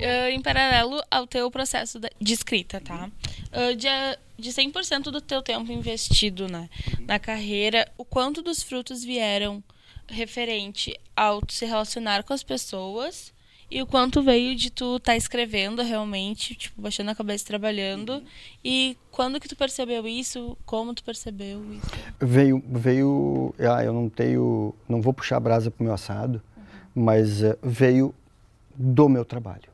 Uh, em paralelo ao teu processo de escrita, tá? Uh, de, de 100% do teu tempo investido né, na carreira, o quanto dos frutos vieram referente ao se relacionar com as pessoas e o quanto veio de tu estar tá escrevendo realmente, tipo, baixando a cabeça trabalhando. E quando que tu percebeu isso? Como tu percebeu isso? Veio, veio, ah, eu não tenho, não vou puxar a brasa pro meu assado, uhum. mas uh, veio do meu trabalho,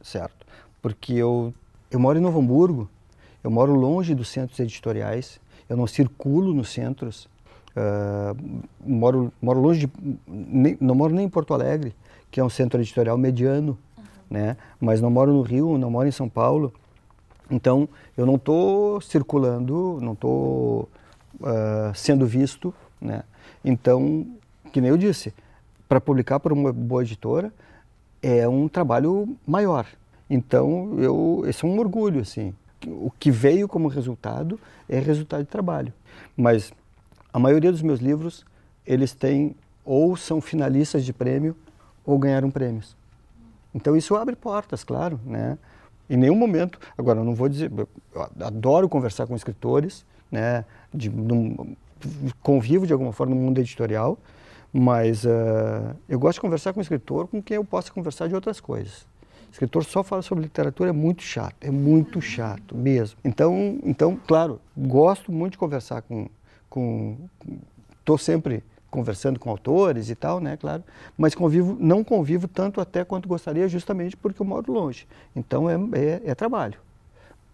certo? Porque eu, eu moro em Novo Hamburgo, eu moro longe dos centros editoriais, eu não circulo nos centros, uh, moro, moro longe de, nem, não moro nem em Porto Alegre, que é um centro editorial mediano, uhum. né? Mas não moro no Rio, não moro em São Paulo. Então, eu não estou circulando, não estou uh, sendo visto, né? Então, que nem eu disse, para publicar para uma boa editora é um trabalho maior. Então, eu, esse é um orgulho, assim. O que veio como resultado é resultado de trabalho. Mas a maioria dos meus livros, eles têm ou são finalistas de prêmio ou ganharam prêmios. Então isso abre portas, claro, né? Em nenhum momento, agora eu não vou dizer, eu adoro conversar com escritores, né? De, num, convivo de alguma forma no mundo editorial, mas uh, eu gosto de conversar com escritor com quem eu possa conversar de outras coisas. Escritor só fala sobre literatura é muito chato, é muito chato mesmo. Então, então claro, gosto muito de conversar com, com, estou sempre conversando com autores e tal, né, claro, mas convivo, não convivo tanto até quanto gostaria, justamente porque eu moro longe. Então é, é, é trabalho.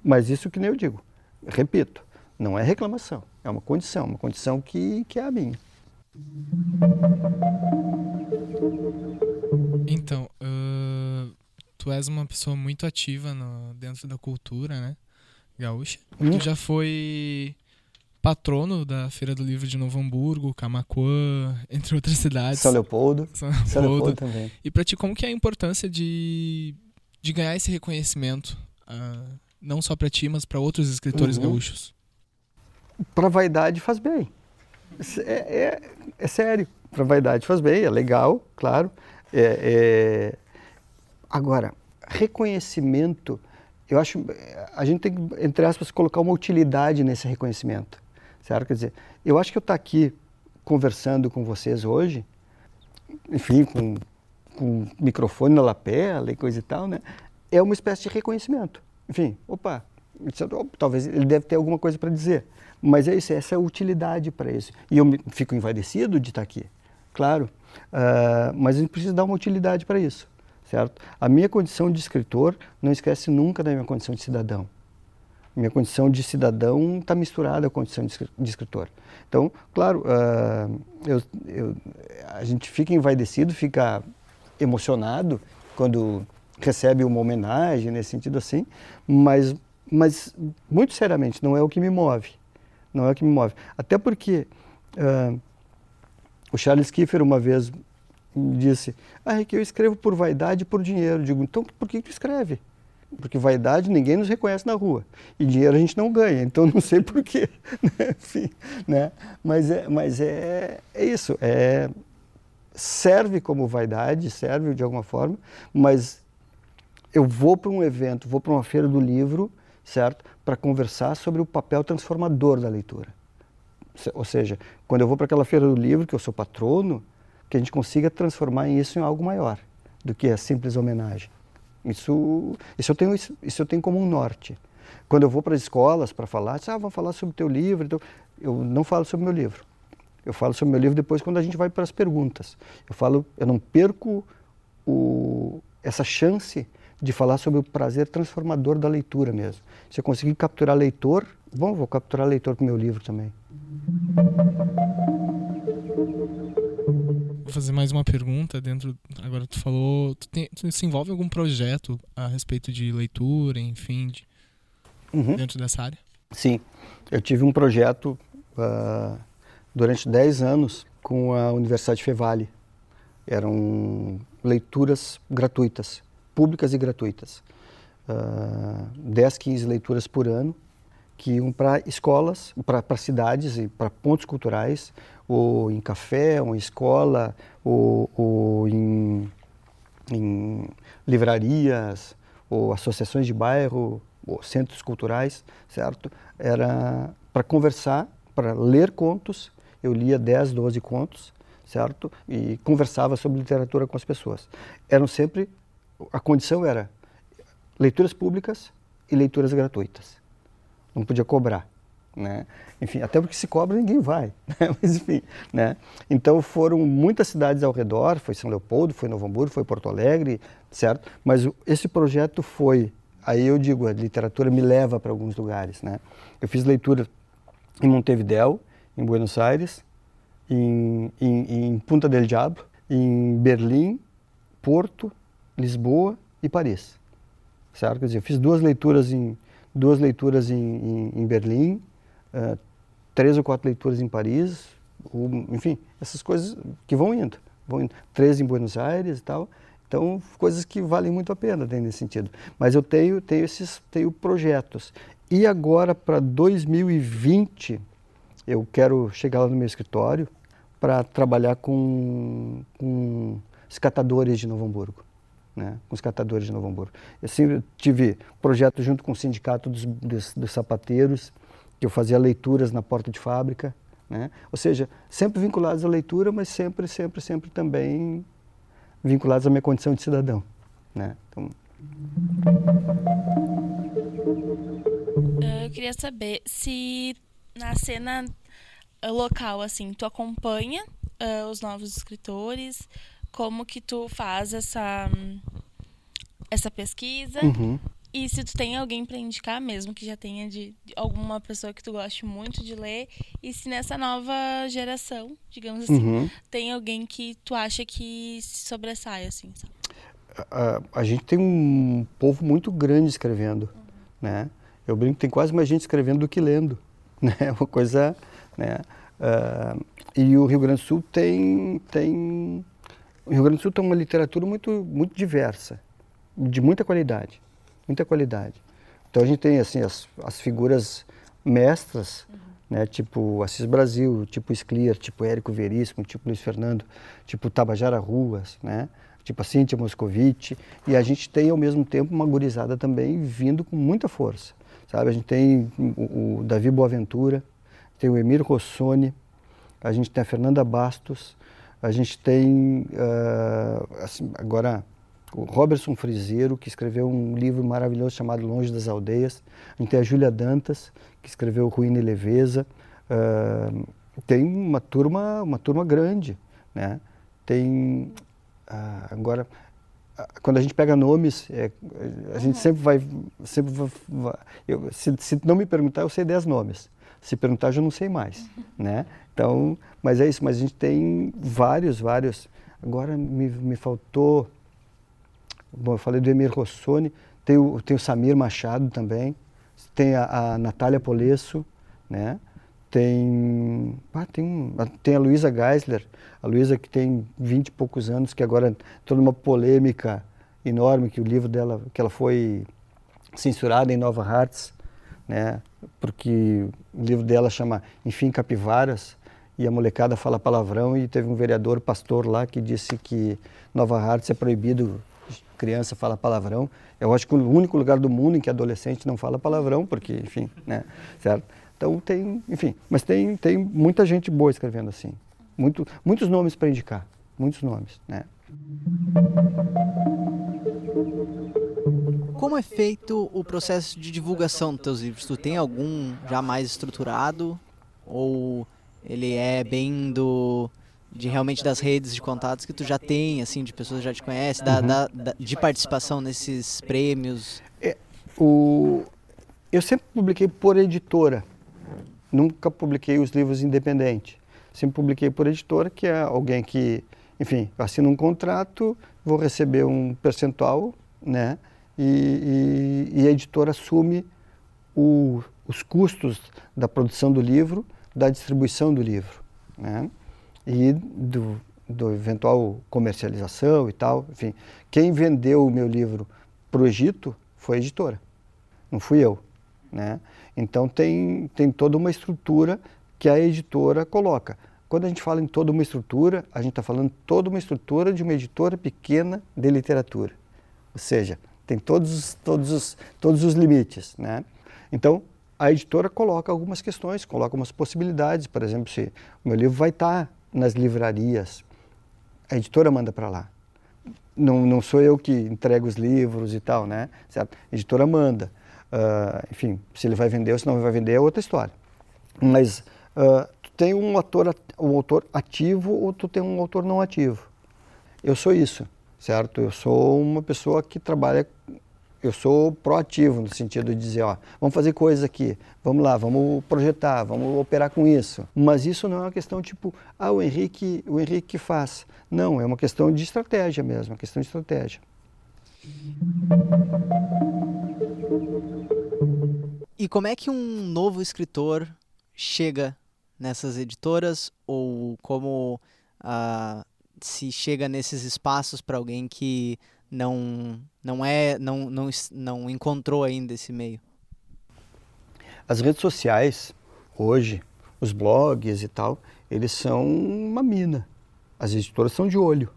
Mas isso que nem eu digo, repito, não é reclamação, é uma condição, uma condição que, que é a minha. Então, uh, tu és uma pessoa muito ativa no, dentro da cultura, né, gaúcha. Hum. Tu já foi patrono da Feira do Livro de Novo Hamburgo, Camacuã, entre outras cidades. São Leopoldo. São Leopoldo, São Leopoldo também. E para ti, como que é a importância de, de ganhar esse reconhecimento? Uh, não só para ti, mas para outros escritores uhum. gaúchos? Para vaidade faz bem. É, é, é sério. Para vaidade faz bem, é legal, claro. É, é... Agora, reconhecimento, eu acho, a gente tem que, entre aspas, colocar uma utilidade nesse reconhecimento. Certo? Quer dizer, eu acho que eu estar aqui conversando com vocês hoje, enfim, com, com microfone na lapela e coisa e tal, né? É uma espécie de reconhecimento. Enfim, opa, talvez ele deve ter alguma coisa para dizer. Mas é isso, essa é a utilidade para isso. E eu fico envaidecido de estar aqui, claro. Uh, mas a gente precisa dar uma utilidade para isso, certo? A minha condição de escritor não esquece nunca da minha condição de cidadão. Minha condição de cidadão está misturada a condição de escritor. Então, claro, uh, eu, eu, a gente fica envaidecido, fica emocionado quando recebe uma homenagem, nesse sentido assim, mas, mas muito seriamente, não é o que me move. Não é o que me move. Até porque uh, o Charles Kiefer uma vez disse, ah, é que eu escrevo por vaidade e por dinheiro. Eu digo, então por que tu escreve? Porque vaidade ninguém nos reconhece na rua. E dinheiro a gente não ganha, então não sei porquê. Né? Enfim, né? Mas, é, mas é, é isso. É, serve como vaidade, serve de alguma forma, mas eu vou para um evento, vou para uma feira do livro, certo? Para conversar sobre o papel transformador da leitura. Ou seja, quando eu vou para aquela feira do livro, que eu sou patrono, que a gente consiga transformar isso em algo maior do que a simples homenagem. Isso, isso, eu tenho, isso, isso eu tenho como um norte. Quando eu vou para as escolas para falar, ah, vou falar sobre o teu livro, então, eu não falo sobre o meu livro. Eu falo sobre o meu livro depois quando a gente vai para as perguntas. Eu falo, eu não perco o, essa chance de falar sobre o prazer transformador da leitura mesmo. Se eu conseguir capturar leitor, bom, vou capturar leitor com meu livro também. Vou fazer mais uma pergunta dentro. Agora tu falou, tu, tem, tu se envolve em algum projeto a respeito de leitura, enfim, de, uhum. dentro dessa área? Sim, eu tive um projeto uh, durante 10 anos com a Universidade Fevale. Eram leituras gratuitas, públicas e gratuitas. Uh, 10, 15 leituras por ano que iam para escolas, para cidades e para pontos culturais ou em café, ou em escola, ou, ou em, em livrarias, ou associações de bairro, ou centros culturais, certo? Era para conversar, para ler contos. Eu lia 10, 12 contos, certo? E conversava sobre literatura com as pessoas. Eram sempre, a condição era leituras públicas e leituras gratuitas. Não podia cobrar. Né? Enfim, até porque se cobra ninguém vai, né? mas enfim, né? Então foram muitas cidades ao redor, foi São Leopoldo, foi Novo Hamburgo, foi Porto Alegre, certo? Mas esse projeto foi, aí eu digo, a literatura me leva para alguns lugares, né? Eu fiz leitura em Montevideo, em Buenos Aires, em, em, em Punta del Diablo, em Berlim, Porto, Lisboa e Paris, certo? Quer dizer, eu fiz duas leituras em duas leituras em, em Berlim, uh, três ou quatro leituras em Paris, enfim, essas coisas que vão indo, vão indo. Três em Buenos Aires e tal. Então, coisas que valem muito a pena nesse sentido. Mas eu tenho, tenho esses tenho projetos. E agora, para 2020, eu quero chegar lá no meu escritório para trabalhar com, com os catadores de Novo Hamburgo. Né, com os catadores de Novo Hamburgo. Eu sempre tive projeto junto com o sindicato dos, dos, dos sapateiros, que eu fazia leituras na porta de fábrica, né? Ou seja, sempre vinculados à leitura, mas sempre, sempre, sempre também vinculados à minha condição de cidadão, né? Então... Eu queria saber se na cena local, assim, tu acompanha uh, os novos escritores, como que tu faz essa essa pesquisa uhum. E se tu tem alguém para indicar mesmo, que já tenha de, de, alguma pessoa que tu goste muito de ler, e se nessa nova geração, digamos assim, uhum. tem alguém que tu acha que se sobressai, assim, sabe? A, a gente tem um povo muito grande escrevendo, uhum. né? Eu brinco que tem quase mais gente escrevendo do que lendo, né? Uma coisa, né? Uh, e o Rio Grande do Sul tem, tem... O Rio Grande do Sul tem uma literatura muito, muito diversa, de muita qualidade muita qualidade. Então a gente tem assim as, as figuras mestras, uhum. né, tipo Assis Brasil, tipo Scliar, tipo Érico Veríssimo, tipo Luiz Fernando, tipo Tabajara Ruas, né, tipo a Cíntia Moscovici, e a gente tem ao mesmo tempo uma gurizada também vindo com muita força, sabe? A gente tem o, o Davi Boaventura, tem o Emir Rossoni, a gente tem a Fernanda Bastos, a gente tem uh, assim, agora o Robertson Frizeiro, que escreveu um livro maravilhoso chamado Longe das Aldeias. A gente tem a Júlia Dantas, que escreveu Ruína e Leveza. Uh, tem uma turma, uma turma grande, né? Tem uh, agora quando a gente pega nomes, é, a gente uhum. sempre vai, sempre vai, eu, se, se, não me perguntar, eu sei 10 nomes. Se perguntar, eu já não sei mais, uhum. né? Então, mas é isso. Mas a gente tem vários, vários. Agora me, me faltou Bom, eu falei do Emir Rossoni, tem o, tem o Samir Machado também, tem a, a Natália Polesso, né? Tem, ah, tem, tem a Luísa Geisler, a Luísa que tem 20 e poucos anos, que agora toda uma polêmica enorme, que o livro dela, que ela foi censurada em Nova Hartz, né? Porque o livro dela chama Enfim Capivaras, e a molecada fala palavrão e teve um vereador pastor lá que disse que Nova Hartz é proibido criança fala palavrão. Eu acho que o único lugar do mundo em que adolescente não fala palavrão, porque, enfim, né, certo? Então tem, enfim, mas tem, tem muita gente boa escrevendo assim. Muito, muitos nomes para indicar, muitos nomes, né? Como é feito o processo de divulgação dos teus livros? Tu tem algum já mais estruturado ou ele é bem do de realmente das redes de contatos que tu já tem, assim, de pessoas que já te conhecem, da, uhum. da, da, de participação nesses prêmios? É, o, eu sempre publiquei por editora, nunca publiquei os livros independente. Sempre publiquei por editora, que é alguém que, enfim, assina um contrato, vou receber um percentual, né? E, e, e a editora assume o, os custos da produção do livro, da distribuição do livro, né? E do, do eventual comercialização e tal. Enfim, quem vendeu o meu livro para o Egito foi a editora, não fui eu. Né? Então tem, tem toda uma estrutura que a editora coloca. quando a gente fala em toda uma estrutura, a gente está falando toda uma estrutura de uma editora pequena de literatura. Ou seja, tem todos os, todos os, todos os limites. Né? Então, a editora coloca algumas questões, coloca umas possibilidades. Por exemplo, se o meu livro vai estar tá nas livrarias, a editora manda para lá. Não, não sou eu que entrego os livros e tal, né? Certo? A editora manda. Uh, enfim, se ele vai vender ou se não vai vender é outra história. Mas uh, tu tem um autor, um autor ativo ou tu tem um autor não ativo. Eu sou isso, certo? Eu sou uma pessoa que trabalha eu sou proativo no sentido de dizer, ó, vamos fazer coisas aqui, vamos lá, vamos projetar, vamos operar com isso. Mas isso não é uma questão tipo, ah, o Henrique, o Henrique faz. Não, é uma questão de estratégia mesmo, uma questão de estratégia. E como é que um novo escritor chega nessas editoras ou como uh, se chega nesses espaços para alguém que não não é não, não não encontrou ainda esse meio? As redes sociais hoje, os blogs e tal, eles são uma mina. As editoras são de olho.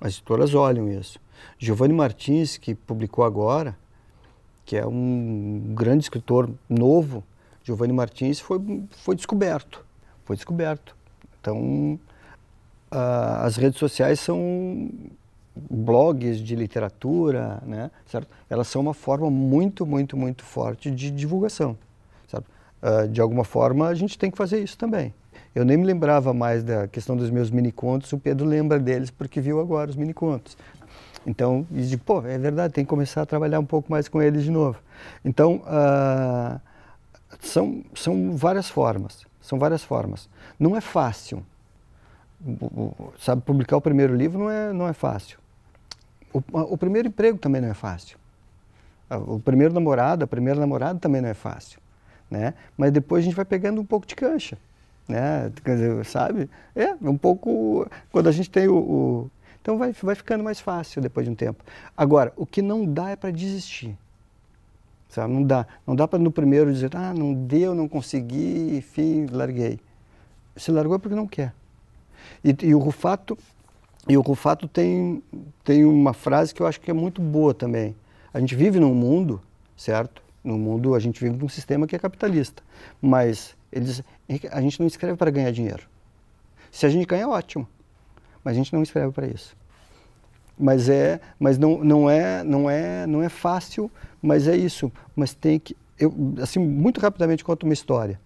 As editoras olham isso. Giovanni Martins, que publicou agora, que é um grande escritor novo, Giovanni Martins foi, foi descoberto. Foi descoberto. Então, uh, as redes sociais são blogs de literatura, né, certo? Elas são uma forma muito, muito, muito forte de divulgação, certo? Uh, de alguma forma, a gente tem que fazer isso também. Eu nem me lembrava mais da questão dos meus mini-contos, o Pedro lembra deles porque viu agora os mini-contos. Então, e de, pô, é verdade, tem que começar a trabalhar um pouco mais com eles de novo. Então, uh, são, são várias formas, são várias formas. Não é fácil, sabe, publicar o primeiro livro não é, não é fácil. O, o primeiro emprego também não é fácil. O primeiro namorado, a primeira namorada também não é fácil, né? Mas depois a gente vai pegando um pouco de cancha, né? Dizer, sabe? É, um pouco... Quando a gente tem o... o então vai, vai ficando mais fácil depois de um tempo. Agora, o que não dá é para desistir. Sabe? Não dá. Não dá para no primeiro dizer, ah, não deu, não consegui, enfim, larguei. Se largou é porque não quer. E, e o Rufato, e o Rufato tem, tem uma frase que eu acho que é muito boa também. A gente vive num mundo, certo? No mundo, a gente vive num sistema que é capitalista. Mas eles, a gente não escreve para ganhar dinheiro. Se a gente ganha, ótimo mas a gente não escreve para isso. Mas é, mas não, não é, não é, não é fácil, mas é isso. Mas tem que, eu, assim, muito rapidamente conto uma história.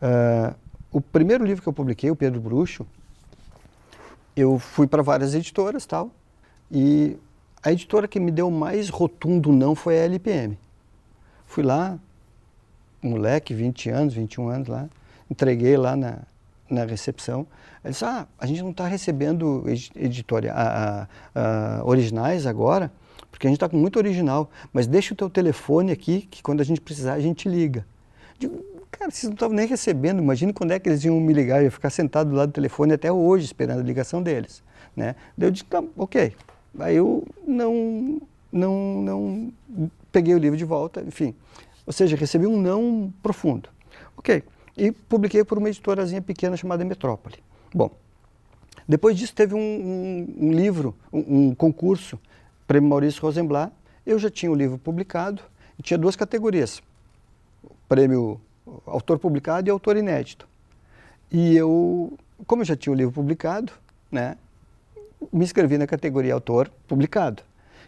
Uh, o primeiro livro que eu publiquei, o Pedro Bruxo, eu fui para várias editoras tal, e a editora que me deu mais rotundo não foi a LPM. Fui lá, moleque, 20 anos, 21 anos lá, entreguei lá na, na recepção. Ele disse, ah, a gente não está recebendo editória, a, a, a, originais agora, porque a gente está com muito original, mas deixa o teu telefone aqui, que quando a gente precisar, a gente liga. Digo, cara, vocês não estavam nem recebendo, imagina quando é que eles iam me ligar, eu ia ficar sentado do lado do telefone até hoje, esperando a ligação deles. Né? Daí eu disse, tá, ok. Aí eu não, não, não peguei o livro de volta, enfim. Ou seja, recebi um não profundo. Ok e publiquei por uma editorazinha pequena chamada Metrópole. Bom, depois disso teve um, um, um livro, um, um, concurso, Prêmio Maurício Rosenblatt. Eu já tinha o livro publicado e tinha duas categorias, prêmio autor publicado e autor inédito. E eu, como eu já tinha o livro publicado, né, me inscrevi na categoria autor publicado,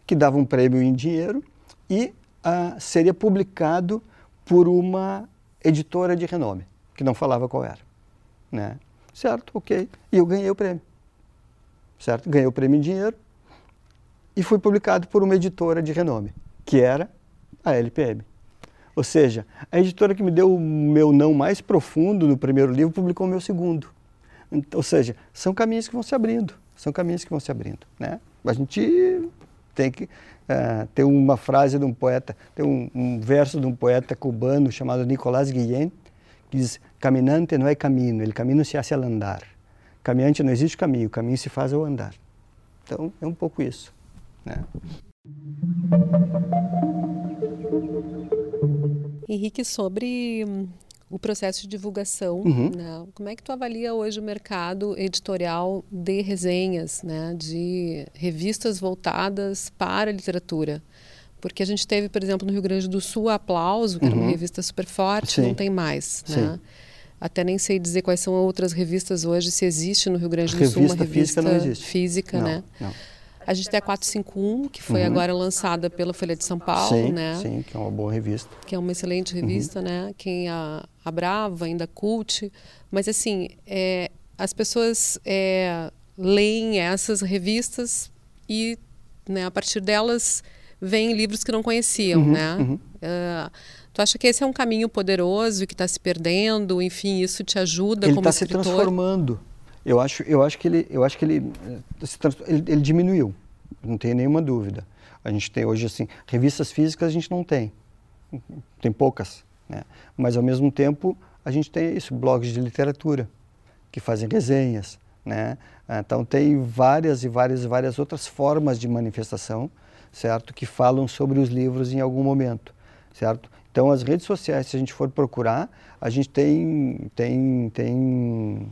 que dava um prêmio em dinheiro e ah, seria publicado por uma editora de renome que não falava qual era. Né? Certo, ok. E eu ganhei o prêmio. Certo? Ganhei o prêmio em dinheiro e fui publicado por uma editora de renome, que era a LPM. Ou seja, a editora que me deu o meu não mais profundo no primeiro livro publicou o meu segundo. Ou seja, são caminhos que vão se abrindo, são caminhos que vão se abrindo. Né? A gente tem que uh, ter uma frase de um poeta, tem um, um, verso de um poeta cubano chamado Nicolás Guillén, diz: caminante não é caminho, ele caminho se hace al andar. Caminhante não existe caminho, caminho se faz ao andar. Então é um pouco isso. Né? Henrique, sobre o processo de divulgação. Uhum. Né? Como é que tu avalia hoje o mercado editorial de resenhas, né? de revistas voltadas para a literatura? Porque a gente teve, por exemplo, no Rio Grande do Sul, a Aplauso, que uhum. era uma uhum. revista super forte, Sim. não tem mais. Né? Até nem sei dizer quais são outras revistas hoje, se existe no Rio Grande do revista Sul uma revista física, não existe. física, não, né? Não. A gente tem a 451, que foi uhum. agora lançada pela Folha de São Paulo, sim, né? Sim, que é uma boa revista. Que é uma excelente uhum. revista, uhum. né? Quem a, a Brava, ainda Cult. Mas, assim, é, as pessoas é, leem essas revistas e, né, a partir delas, vêm livros que não conheciam, uhum, né? Uh, tu acha que esse é um caminho poderoso e que está se perdendo? Enfim, isso te ajuda ele como tá escritor? Ele está se transformando. Eu acho, eu acho que ele, eu acho que ele, eh, ele, ele diminuiu, não tem nenhuma dúvida. A gente tem hoje assim, revistas físicas a gente não tem, tem poucas, né? Mas ao mesmo tempo a gente tem isso, blogs de literatura que fazem resenhas, né? Então tem várias e várias e várias outras formas de manifestação, certo? Que falam sobre os livros em algum momento, certo? Então as redes sociais, se a gente for procurar, a gente tem tem tem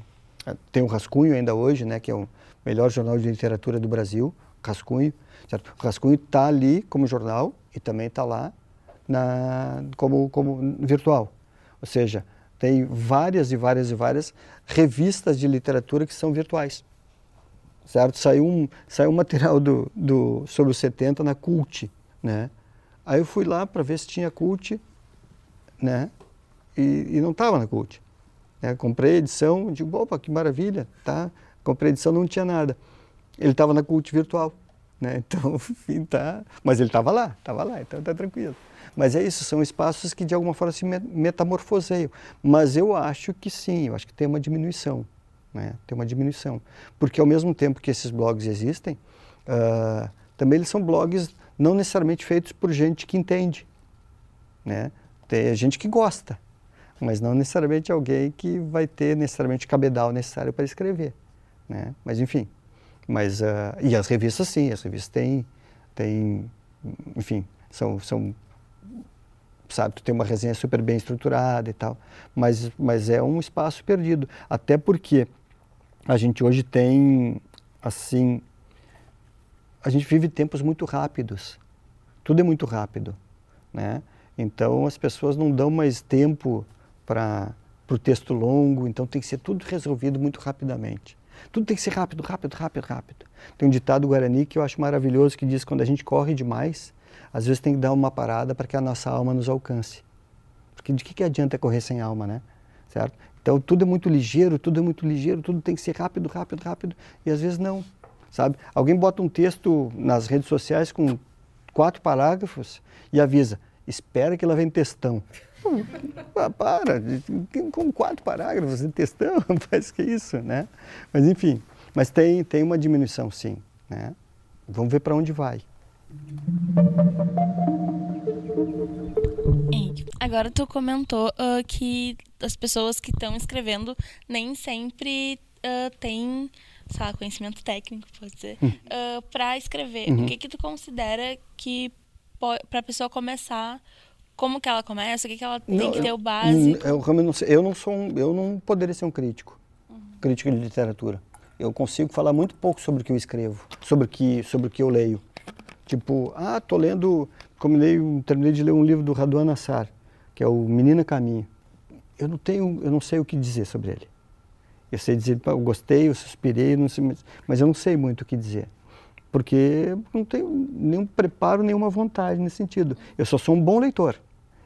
tem o Rascunho ainda hoje, né, que é o melhor jornal de literatura do Brasil, Rascunho. Certo? O Rascunho está ali como jornal e também está lá na, como, como virtual. Ou seja, tem várias e várias e várias revistas de literatura que são virtuais. Certo? Saiu um, saiu um material do, do, sobre os 70 na Cult. Né? Aí eu fui lá para ver se tinha Cult né? e, e não estava na Cult. É, comprei edição, digo, opa, que maravilha, tá? Comprei edição, não tinha nada. Ele estava na cult virtual, né? Então, enfim, tá. Mas ele estava lá, estava lá, então tá tranquilo. Mas é isso, são espaços que de alguma forma se metamorfoseiam. Mas eu acho que sim, eu acho que tem uma diminuição, né? Tem uma diminuição. Porque ao mesmo tempo que esses blogs existem, uh, também eles são blogs não necessariamente feitos por gente que entende, né? Tem gente que gosta, mas não necessariamente alguém que vai ter necessariamente cabedal necessário para escrever, né? Mas enfim, mas uh, e as revistas sim, as revistas têm, têm enfim, são, são sabe, tu tem uma resenha super bem estruturada e tal, mas, mas é um espaço perdido, até porque a gente hoje tem, assim, a gente vive tempos muito rápidos, tudo é muito rápido, né? Então as pessoas não dão mais tempo para o texto longo, então tem que ser tudo resolvido muito rapidamente. Tudo tem que ser rápido, rápido, rápido, rápido. Tem um ditado guarani que eu acho maravilhoso que diz que quando a gente corre demais, às vezes tem que dar uma parada para que a nossa alma nos alcance. Porque de que, que adianta correr sem alma, né? Certo? Então tudo é muito ligeiro, tudo é muito ligeiro, tudo tem que ser rápido, rápido, rápido, e às vezes não, sabe? Alguém bota um texto nas redes sociais com quatro parágrafos e avisa, espera que lá vem textão. Ah, para, com quatro parágrafos de textão, faz que isso, né? Mas enfim, mas tem, tem uma diminuição sim, né? Vamos ver para onde vai. Agora tu comentou uh, que as pessoas que estão escrevendo nem sempre uh, têm, sei lá, conhecimento técnico, pode dizer, uh, hum. para escrever. Uhum. O que que tu considera que para a pessoa começar como que ela começa? O que, que ela tem não, que ter o básico? Eu, eu, não, eu não sou um, eu não poderia ser um crítico, uhum. crítico de literatura. Eu consigo falar muito pouco sobre o que eu escrevo, sobre o que, sobre o que eu leio. Tipo, ah, tô lendo, combinei, terminei de ler um livro do Raduan Nassar, que é o Menina Caminho. Eu não tenho, eu não sei o que dizer sobre ele. Eu sei dizer, eu gostei, eu suspirei, não sei, mas eu não sei muito o que dizer porque não tenho nenhum preparo, nenhuma vontade nesse sentido. Eu só sou um bom leitor.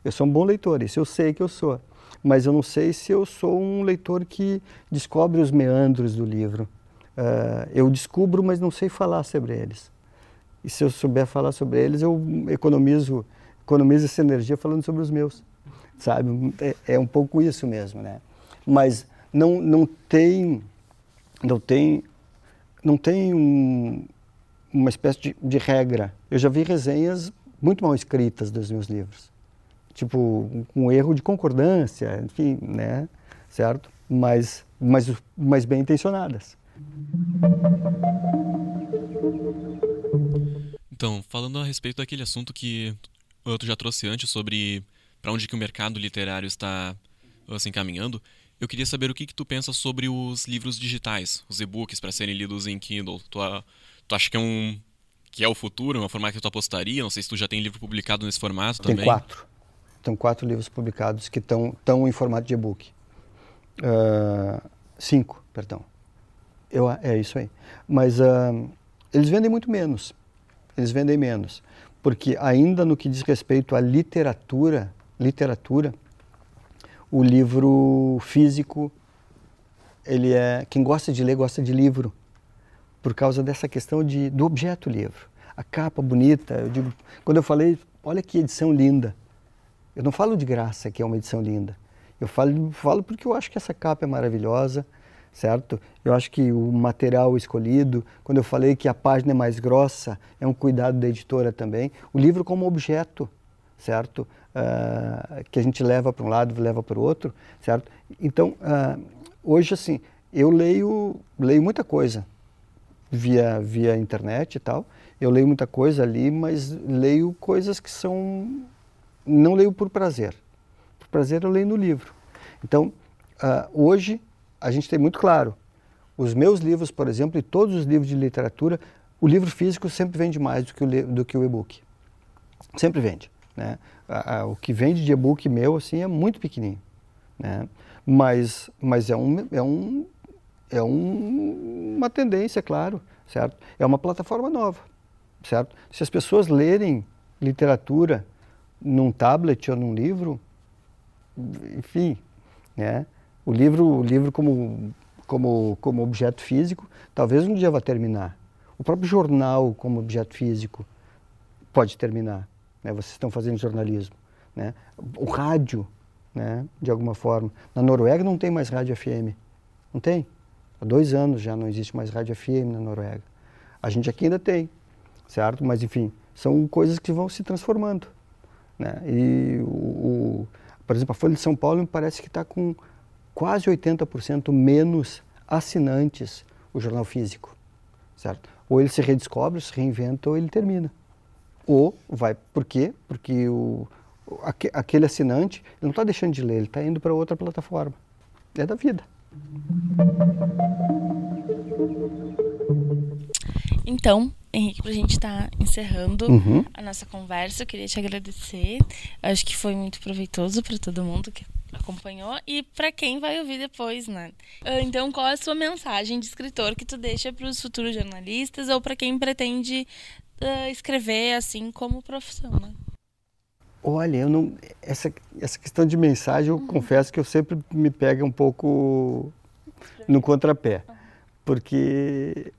Eu sou um bom leitor, isso eu sei que eu sou. Mas eu não sei se eu sou um leitor que descobre os meandros do livro. Uh, eu descubro, mas não sei falar sobre eles. E se eu souber falar sobre eles, eu economizo, economizo essa energia falando sobre os meus. Sabe? É, é um pouco isso mesmo, né? Mas não, não tem, não tem, não tem um, uma espécie de, de regra. Eu já vi resenhas muito mal escritas dos meus livros. Tipo, um erro de concordância, enfim, né? Certo? Mas, mas, mas bem intencionadas. Então, falando a respeito daquele assunto que tu já trouxe antes sobre para onde que o mercado literário está assim, caminhando, eu queria saber o que, que tu pensa sobre os livros digitais, os e-books para serem lidos em Kindle. Tu, tu acha que é um que é o futuro, uma formato que tu apostaria? Não sei se tu já tem livro publicado nesse formato tem também. Tem quatro. Tem quatro livros publicados que estão em formato de e-book. Uh, cinco, perdão. Eu, é isso aí. Mas uh, eles vendem muito menos. Eles vendem menos. Porque ainda no que diz respeito à literatura, literatura, o livro físico, ele é quem gosta de ler gosta de livro, por causa dessa questão de, do objeto livro. A capa bonita, eu digo, quando eu falei, olha que edição linda. Eu não falo de graça que é uma edição linda. Eu falo, falo porque eu acho que essa capa é maravilhosa, certo? Eu acho que o material escolhido, quando eu falei que a página é mais grossa, é um cuidado da editora também. O livro como objeto, certo? Uh, que a gente leva para um lado leva para o outro, certo? Então, uh, hoje, assim, eu leio, leio muita coisa via, via internet e tal. Eu leio muita coisa ali, mas leio coisas que são... Não leio por prazer. Por prazer eu leio no livro. Então, uh, hoje, a gente tem muito claro, os meus livros, por exemplo, e todos os livros de literatura, o livro físico sempre vende mais do que o, do que o e-book. Sempre vende. Né? o que vende de e-book meu assim, é muito pequenininho. Né? Mas, mas é, um, é, um, é um, uma tendência, claro, certo? É uma plataforma nova, certo? Se as pessoas lerem literatura num tablet ou num livro, enfim, né? O livro, o livro como, como, como objeto físico, talvez um dia vá terminar. O próprio jornal como objeto físico pode terminar. Né? Vocês estão fazendo jornalismo. Né? O rádio, né? de alguma forma. Na Noruega não tem mais rádio FM. Não tem. Há dois anos já não existe mais rádio FM na Noruega. A gente aqui ainda tem, certo? Mas, enfim, são coisas que vão se transformando. Né? E, o, o por exemplo, a Folha de São Paulo parece que está com quase 80% menos assinantes o jornal físico, certo? Ou ele se redescobre, se reinventa, ou ele termina. Ou vai, por quê? Porque o, aquele assinante não está deixando de ler, ele está indo para outra plataforma. É da vida. Então, Henrique, para a gente estar tá encerrando uhum. a nossa conversa, eu queria te agradecer. Acho que foi muito proveitoso para todo mundo que acompanhou e para quem vai ouvir depois, né? Ah, então, qual é a sua mensagem de escritor que tu deixa para os futuros jornalistas ou para quem pretende uh, escrever assim como profissão, né? Olha, eu não essa essa questão de mensagem, eu uhum. confesso que eu sempre me pega um pouco no contrapé, porque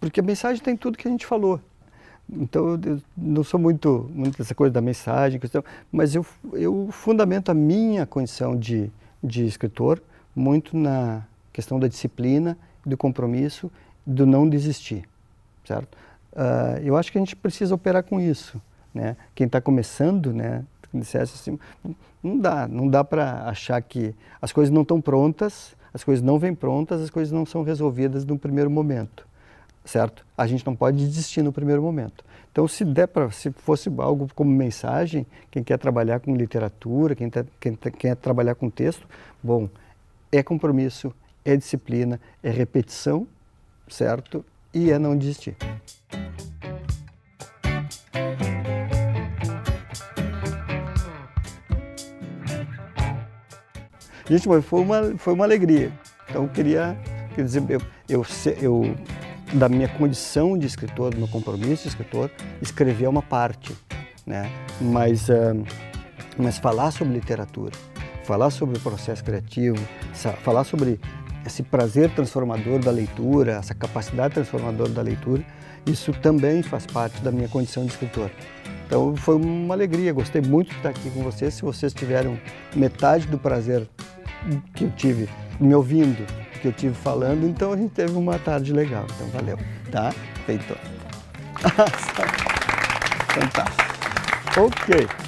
porque a mensagem tem tudo que a gente falou. Então, eu não sou muito, muito essa coisa da mensagem, mas eu, eu fundamento a minha condição de, de escritor muito na questão da disciplina, do compromisso, do não desistir, certo? Uh, eu acho que a gente precisa operar com isso, né? Quem está começando, né? Dissesse assim, não dá, não dá para achar que as coisas não estão prontas, as coisas não vêm prontas, as coisas não são resolvidas no primeiro momento certo? A gente não pode desistir no primeiro momento. Então, se der para, se fosse algo como mensagem, quem quer trabalhar com literatura, quem, tá, quem tá, quer trabalhar com texto, bom, é compromisso, é disciplina, é repetição, certo? E é não desistir. Gente, foi uma, foi uma alegria. Então, eu queria, queria dizer, eu, eu, eu da minha condição de escritor, do meu compromisso de escritor, escrever é uma parte, né? Mas, uh, mas falar sobre literatura, falar sobre o processo criativo, falar sobre esse prazer transformador da leitura, essa capacidade transformadora da leitura, isso também faz parte da minha condição de escritor. Então foi uma alegria, gostei muito de estar aqui com vocês. Se vocês tiveram metade do prazer que eu tive me ouvindo que eu tive falando, então a gente teve uma tarde legal. Então valeu, tá? Feito. Fantástico. Ok.